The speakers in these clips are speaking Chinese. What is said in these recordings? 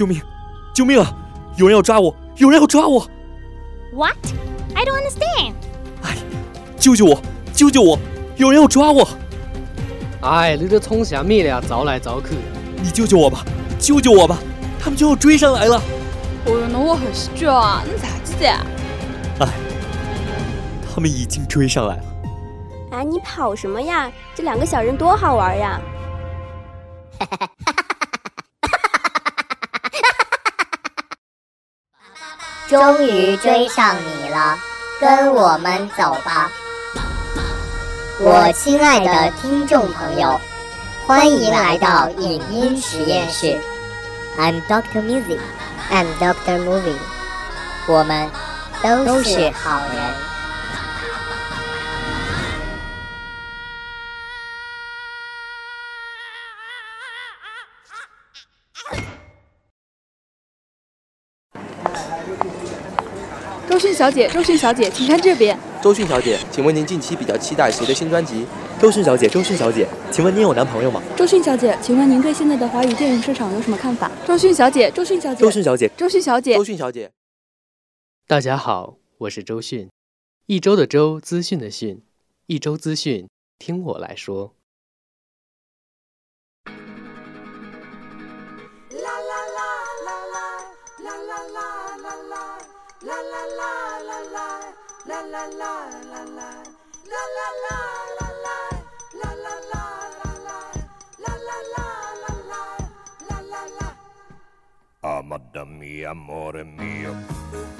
救命！救命啊！有人要抓我！有人要抓我！What? I don't understand. 哎，救救我！救救我！有人要抓我！哎，你这冲啥米了？招来招去！你救救我吧！救救我吧！他们就要追上来了！哦哟，那我很喜剧啊！你咋子的？哎，他们已经追上来了！哎，你跑什么呀？这两个小人多好玩呀！哈哈哈哈哈！终于追上你了，跟我们走吧，我亲爱的听众朋友，欢迎来到影音实验室。I'm Doctor Music，I'm Doctor Movie，我们都是好人。小姐，周迅小姐，请看这边。周迅小姐，请问您近期比较期待谁的新专辑？周迅小姐，周迅小姐，请问您有男朋友吗？周迅小姐，请问您对现在的华语电影市场有什么看法？周迅小姐，周迅小姐，周迅小姐，周迅小姐，周迅小姐。大家好，我是周迅，一周的周，资讯的讯，一周资讯，听我来说。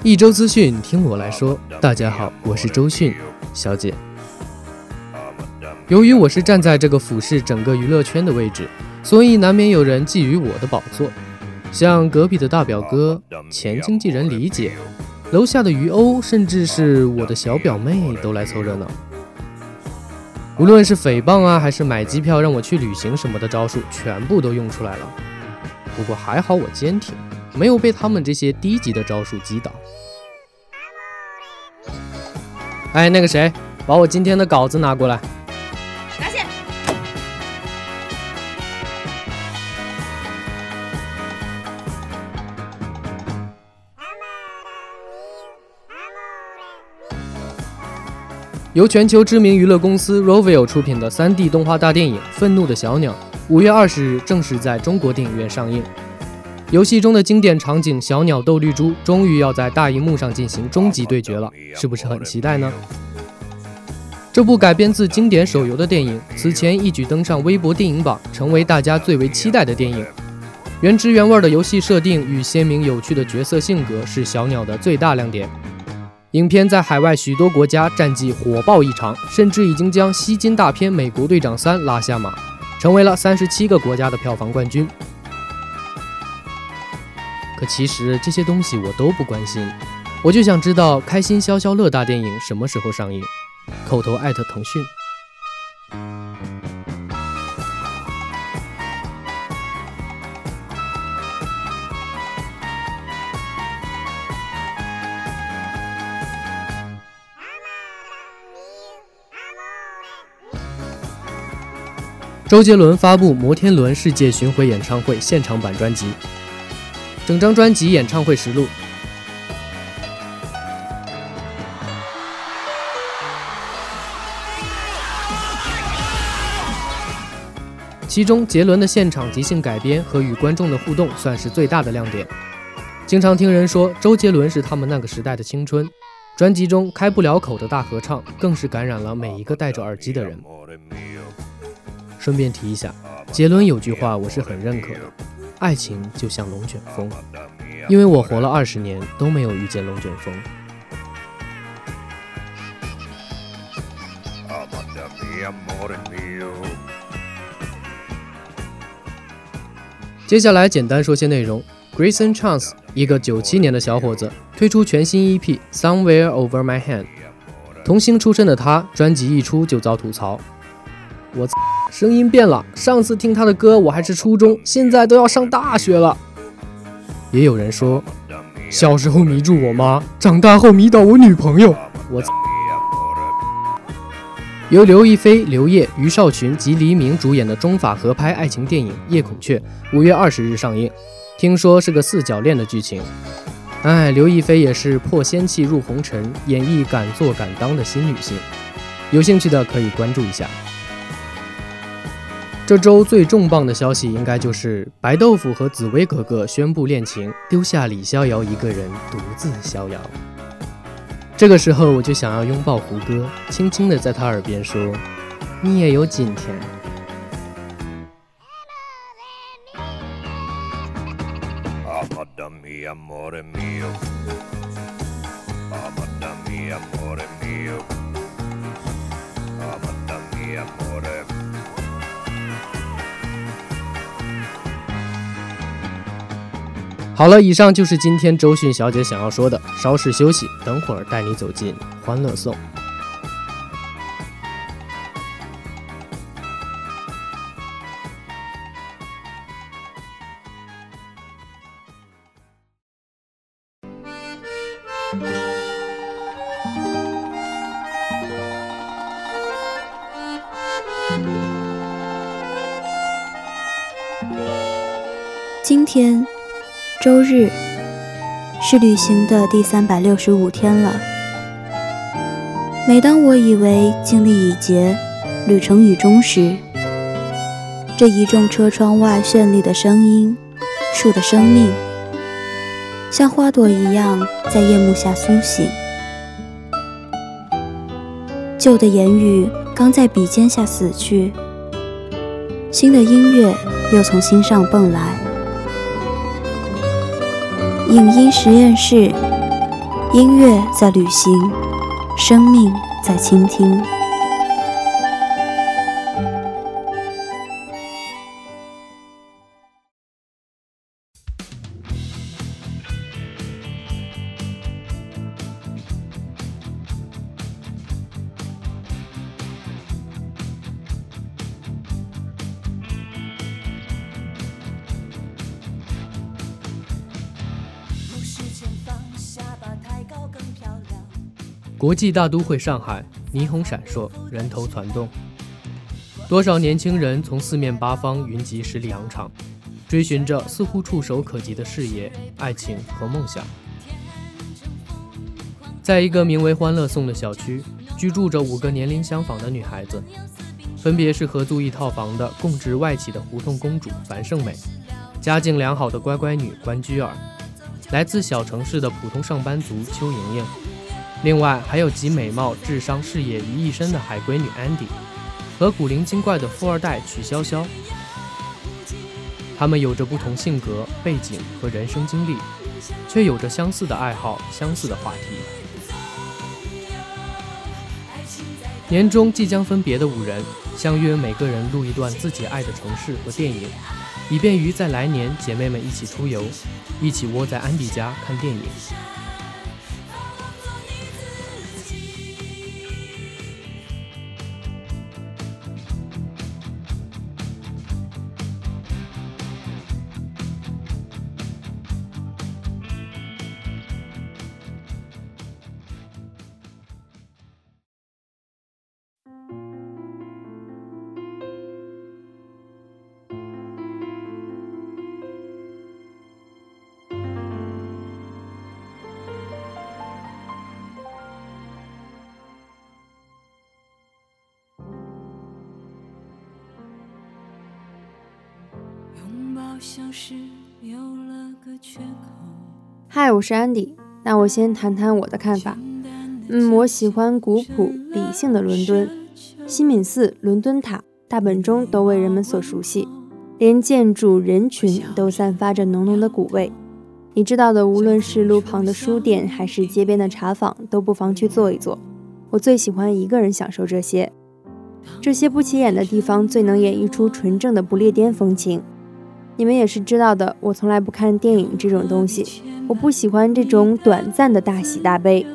一周资讯，听我来说。大家好，我是周迅小姐。由于我是站在这个俯视整个娱乐圈的位置，所以难免有人觊觎我的宝座，像隔壁的大表哥、前经纪人李姐。楼下的鱼欧，甚至是我的小表妹都来凑热闹。无论是诽谤啊，还是买机票让我去旅行什么的招数，全部都用出来了。不过还好我坚挺，没有被他们这些低级的招数击倒。哎，那个谁，把我今天的稿子拿过来。由全球知名娱乐公司 Rovio 出品的 3D 动画大电影《愤怒的小鸟》，五月二十日正式在中国电影院上映。游戏中的经典场景“小鸟斗绿珠”终于要在大荧幕上进行终极对决了，是不是很期待呢？这部改编自经典手游的电影，此前一举登上微博电影榜，成为大家最为期待的电影。原汁原味的游戏设定与鲜明有趣的角色性格是小鸟的最大亮点。影片在海外许多国家战绩火爆异常，甚至已经将吸金大片《美国队长三》拉下马，成为了三十七个国家的票房冠军。可其实这些东西我都不关心，我就想知道开心消消乐大电影什么时候上映，口头艾特腾讯。周杰伦发布《摩天轮世界巡回演唱会》现场版专辑，整张专辑演唱会实录。其中，杰伦的现场即兴改编和与观众的互动算是最大的亮点。经常听人说周杰伦是他们那个时代的青春，专辑中开不了口的大合唱更是感染了每一个戴着耳机的人。顺便提一下，杰伦有句话我是很认可的：爱情就像龙卷风，因为我活了二十年都没有遇见龙卷风。接下来简单说些内容：Grayson Chance，一个九七年的小伙子，推出全新 EP《Somewhere Over My Head》。童星出身的他，专辑一出就遭吐槽。我声音变了，上次听他的歌我还是初中，现在都要上大学了。也有人说，小时候迷住我妈，长大后迷倒我女朋友。我由刘亦菲、刘烨、于少群及黎明主演的中法合拍爱情电影《夜孔雀》五月二十日上映。听说是个四角恋的剧情。哎，刘亦菲也是破仙气入红尘，演绎敢做敢当的新女性。有兴趣的可以关注一下。这周最重磅的消息应该就是白豆腐和紫薇格格宣布恋情，丢下李逍遥一个人独自逍遥。这个时候我就想要拥抱胡歌，轻轻地在他耳边说：“你也有今天。”好了，以上就是今天周迅小姐想要说的。稍事休息，等会儿带你走进《欢乐颂》。今天。周日是旅行的第三百六十五天了。每当我以为经历已竭，旅程已终时，这一众车窗外绚丽的声音，树的生命，像花朵一样在夜幕下苏醒。旧的言语刚在笔尖下死去，新的音乐又从心上蹦来。影音实验室，音乐在旅行，生命在倾听。国际大都会上海，霓虹闪烁，人头攒动。多少年轻人从四面八方云集十里洋场，追寻着似乎触手可及的事业、爱情和梦想。在一个名为“欢乐颂”的小区，居住着五个年龄相仿的女孩子，分别是合租一套房的供职外企的胡同公主樊胜美，家境良好的乖乖女关雎尔，来自小城市的普通上班族邱莹莹。另外还有集美貌、智商、事业于一身的海归女 Andy，和古灵精怪的富二代曲筱绡。他们有着不同性格、背景和人生经历，却有着相似的爱好、相似的话题。年终即将分别的五人相约，每个人录一段自己爱的城市和电影，以便于在来年姐妹们一起出游，一起窝在安迪家看电影。嗨，我是安迪。那我先谈谈我的看法。嗯，我喜欢古朴理性的伦敦，西敏寺、伦敦塔、大本钟都为人们所熟悉，连建筑、人群都散发着浓浓的古味。你知道的，无论是路旁的书店，还是街边的茶坊，都不妨去坐一坐。我最喜欢一个人享受这些，这些不起眼的地方，最能演绎出纯正的不列颠风情。你们也是知道的，我从来不看电影这种东西，我不喜欢这种短暂的大喜大悲。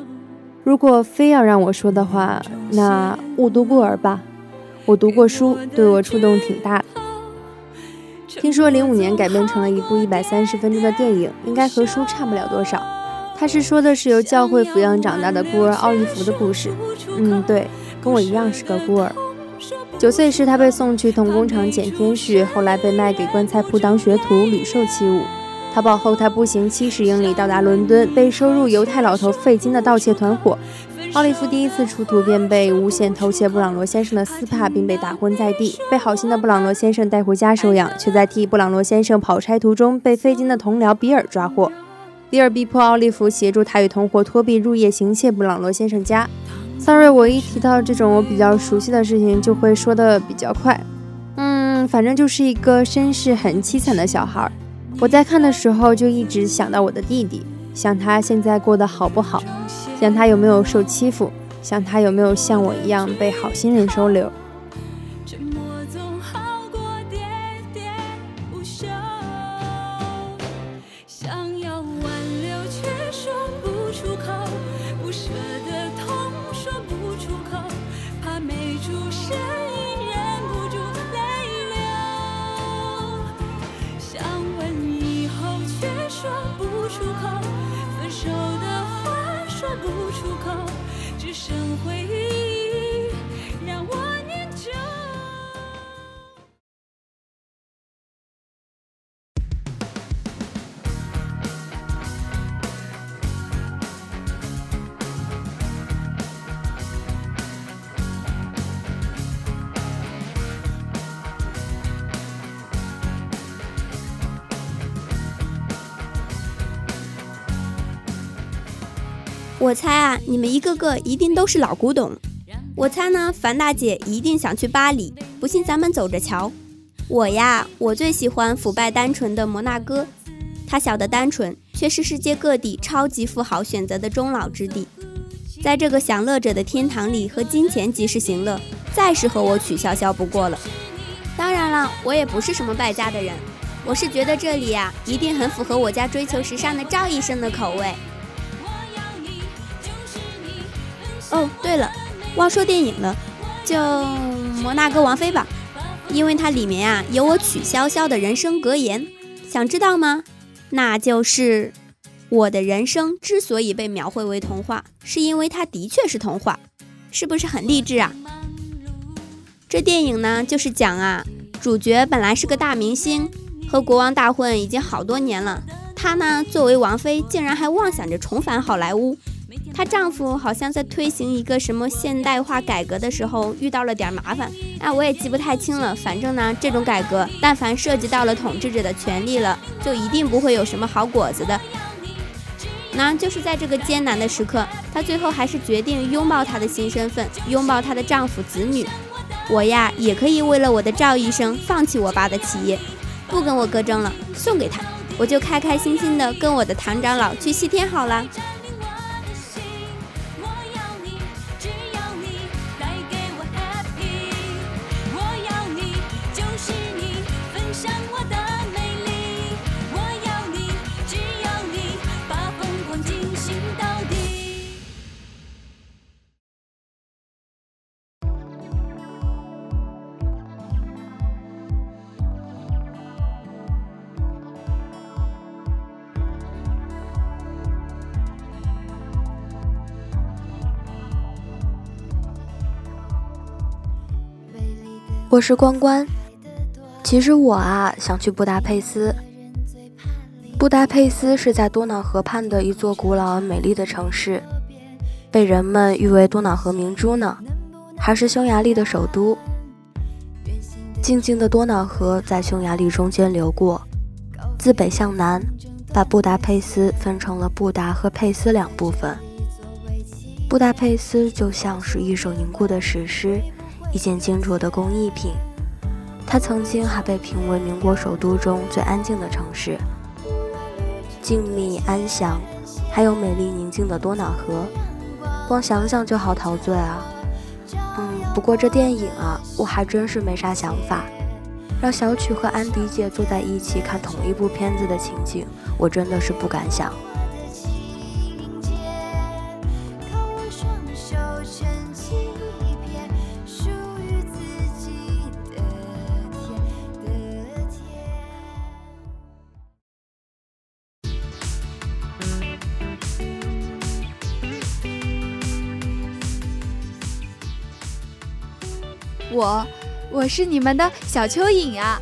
如果非要让我说的话，那误读过儿吧。我读过书，对我触动挺大的。听说零五年改编成了一部一百三十分钟的电影，应该和书差不了多少。他是说的是由教会抚养长大的孤儿奥利弗的故事。嗯，对，跟我一样是个孤儿。九岁时，他被送去童工厂捡天使，后来被卖给棺材铺当学徒，屡受欺侮。逃跑后，他步行七十英里到达伦敦，被收入犹太老头费金的盗窃团伙。奥利弗第一次出图便被诬陷偷窃布朗罗先生的丝帕，并被打昏在地。被好心的布朗罗先生带回家收养，却在替布朗罗先生跑差途中被费金的同僚比尔抓获。比尔逼迫奥利弗协助他与同伙托比入夜行窃布朗罗先生家。Sorry，我一提到这种我比较熟悉的事情，就会说的比较快。嗯，反正就是一个身世很凄惨的小孩。我在看的时候就一直想到我的弟弟，想他现在过得好不好。想他有没有受欺负？想他有没有像我一样被好心人收留？我猜啊，你们一个个一定都是老古董。我猜呢，樊大姐一定想去巴黎，不信咱们走着瞧。我呀，我最喜欢腐败单纯的摩纳哥，它小的单纯，却是世界各地超级富豪选择的终老之地。在这个享乐者的天堂里，和金钱及时行乐，再适合我曲筱绡不过了。当然了，我也不是什么败家的人，我是觉得这里呀，一定很符合我家追求时尚的赵医生的口味。哦，对了，忘说电影了，就《摩纳哥王妃》吧，因为它里面啊有我曲筱绡的人生格言，想知道吗？那就是我的人生之所以被描绘为童话，是因为它的确是童话，是不是很励志啊？这电影呢，就是讲啊，主角本来是个大明星，和国王大混已经好多年了，他呢作为王妃，竟然还妄想着重返好莱坞。她丈夫好像在推行一个什么现代化改革的时候遇到了点麻烦，哎，我也记不太清了。反正呢，这种改革但凡涉及到了统治者的权利了，就一定不会有什么好果子的。那就是在这个艰难的时刻，她最后还是决定拥抱她的新身份，拥抱她的丈夫子女。我呀，也可以为了我的赵医生放弃我爸的企业，不跟我哥争了，送给他，我就开开心心的跟我的唐长老去西天好了。我是关关，其实我啊想去布达佩斯。布达佩斯是在多瑙河畔的一座古老而美丽的城市，被人们誉为多瑙河明珠呢，还是匈牙利的首都。静静的多瑙河在匈牙利中间流过，自北向南，把布达佩斯分成了布达和佩斯两部分。布达佩斯就像是一首凝固的史诗。一件精琢的工艺品，它曾经还被评为民国首都中最安静的城市，静谧安详，还有美丽宁静的多瑙河，光想想就好陶醉啊！嗯，不过这电影啊，我还真是没啥想法。让小曲和安迪姐坐在一起看同一部片子的情景，我真的是不敢想。我，我是你们的小蚯蚓啊！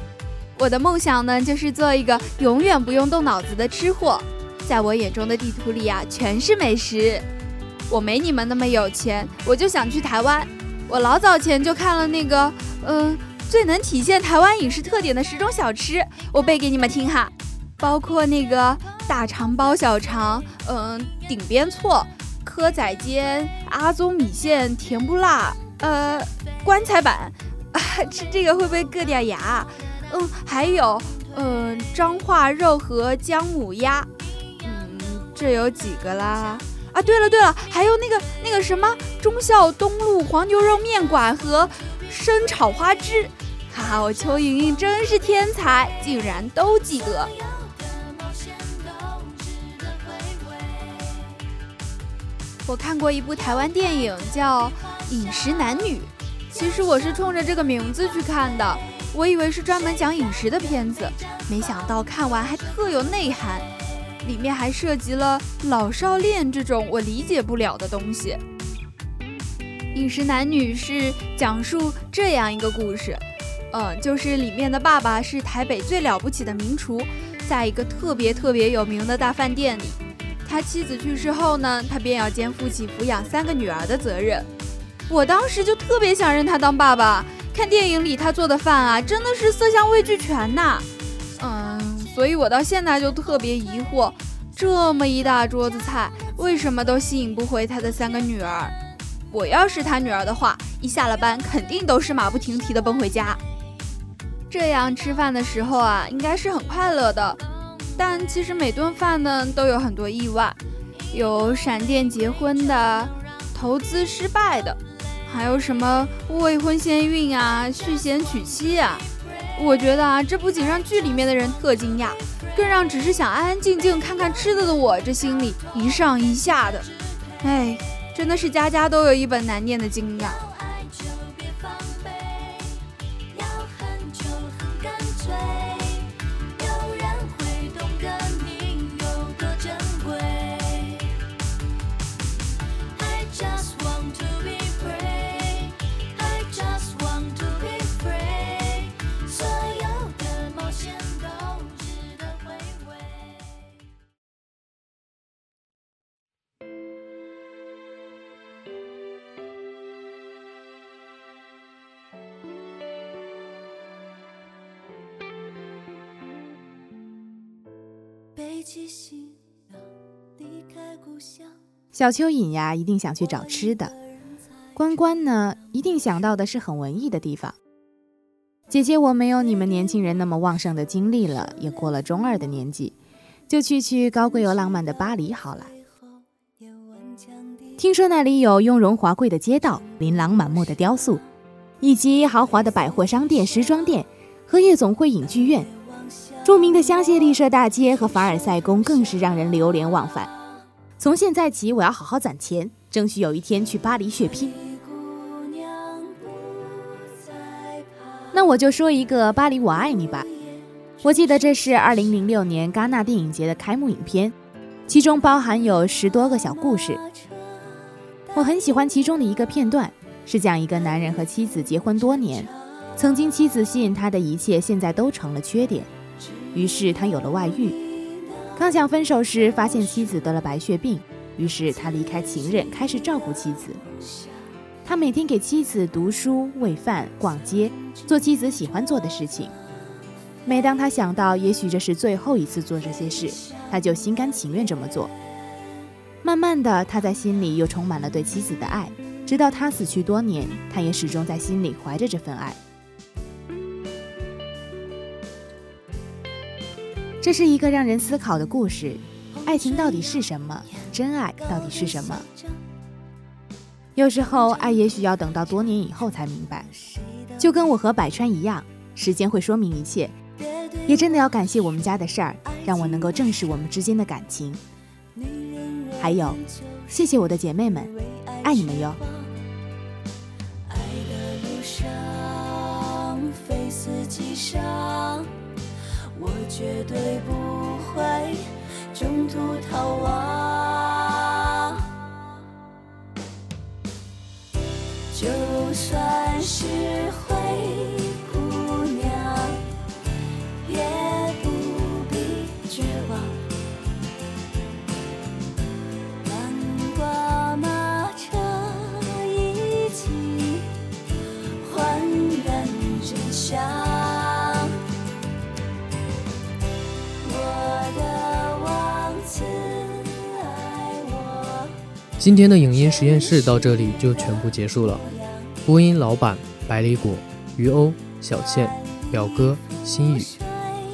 我的梦想呢，就是做一个永远不用动脑子的吃货。在我眼中的地图里啊，全是美食。我没你们那么有钱，我就想去台湾。我老早前就看了那个，嗯，最能体现台湾饮食特点的十种小吃，我背给你们听哈。包括那个大肠包小肠，嗯，顶边错，蚵仔煎，阿宗米线，甜不辣，呃，棺材板，啊，吃这个会不会硌掉牙？嗯，还有，嗯，彰化肉和姜母鸭，嗯，这有几个啦？啊，对了对了，还有那个那个什么忠孝东路黄牛肉面馆和生炒花枝，哈哈，我邱莹莹真是天才，竟然都记得。我看过一部台湾电影叫《饮食男女》，其实我是冲着这个名字去看的，我以为是专门讲饮食的片子，没想到看完还特有内涵，里面还涉及了老少恋这种我理解不了的东西。《饮食男女》是讲述这样一个故事，嗯，就是里面的爸爸是台北最了不起的名厨，在一个特别特别有名的大饭店里。他妻子去世后呢，他便要肩负起抚养三个女儿的责任。我当时就特别想认他当爸爸。看电影里他做的饭啊，真的是色香味俱全呐。嗯，所以我到现在就特别疑惑，这么一大桌子菜，为什么都吸引不回他的三个女儿？我要是他女儿的话，一下了班肯定都是马不停蹄的奔回家。这样吃饭的时候啊，应该是很快乐的。但其实每顿饭呢都有很多意外，有闪电结婚的，投资失败的，还有什么未婚先孕啊、续弦娶妻啊。我觉得啊，这不仅让剧里面的人特惊讶，更让只是想安安静静看看吃的的我这心里一上一下的。哎，真的是家家都有一本难念的经呀。背起行囊离开故乡小蚯蚓呀，一定想去找吃的；关关呢，一定想到的是很文艺的地方。姐姐，我没有你们年轻人那么旺盛的精力了，也过了中二的年纪，就去去高贵又浪漫的巴黎好了。听说那里有雍容华贵的街道、琳琅满目的雕塑，以及豪华的百货商店、时装店和夜总会、影剧院。著名的香榭丽舍大街和凡尔赛宫更是让人流连忘返。从现在起，我要好好攒钱，争取有一天去巴黎血拼。那我就说一个《巴黎我爱你》吧。我记得这是2006年戛纳电影节的开幕影片，其中包含有十多个小故事。我很喜欢其中的一个片段，是讲一个男人和妻子结婚多年，曾经妻子吸引他的一切，现在都成了缺点。于是他有了外遇，刚想分手时，发现妻子得了白血病，于是他离开情人，开始照顾妻子。他每天给妻子读书、喂饭、逛街，做妻子喜欢做的事情。每当他想到也许这是最后一次做这些事，他就心甘情愿这么做。慢慢的，他在心里又充满了对妻子的爱，直到他死去多年，他也始终在心里怀着这份爱。这是一个让人思考的故事，爱情到底是什么？真爱到底是什么？有时候，爱也许要等到多年以后才明白。就跟我和百川一样，时间会说明一切。也真的要感谢我们家的事儿，让我能够正视我们之间的感情。还有，谢谢我的姐妹们，爱你们哟。爱的路上，非死即伤。我绝对不会中途逃亡，就算是。今天的影音实验室到这里就全部结束了。播音老板百里果、于欧、小倩、表哥心雨，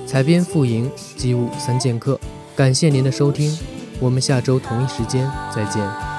采编傅莹、机务三剑客。感谢您的收听，我们下周同一时间再见。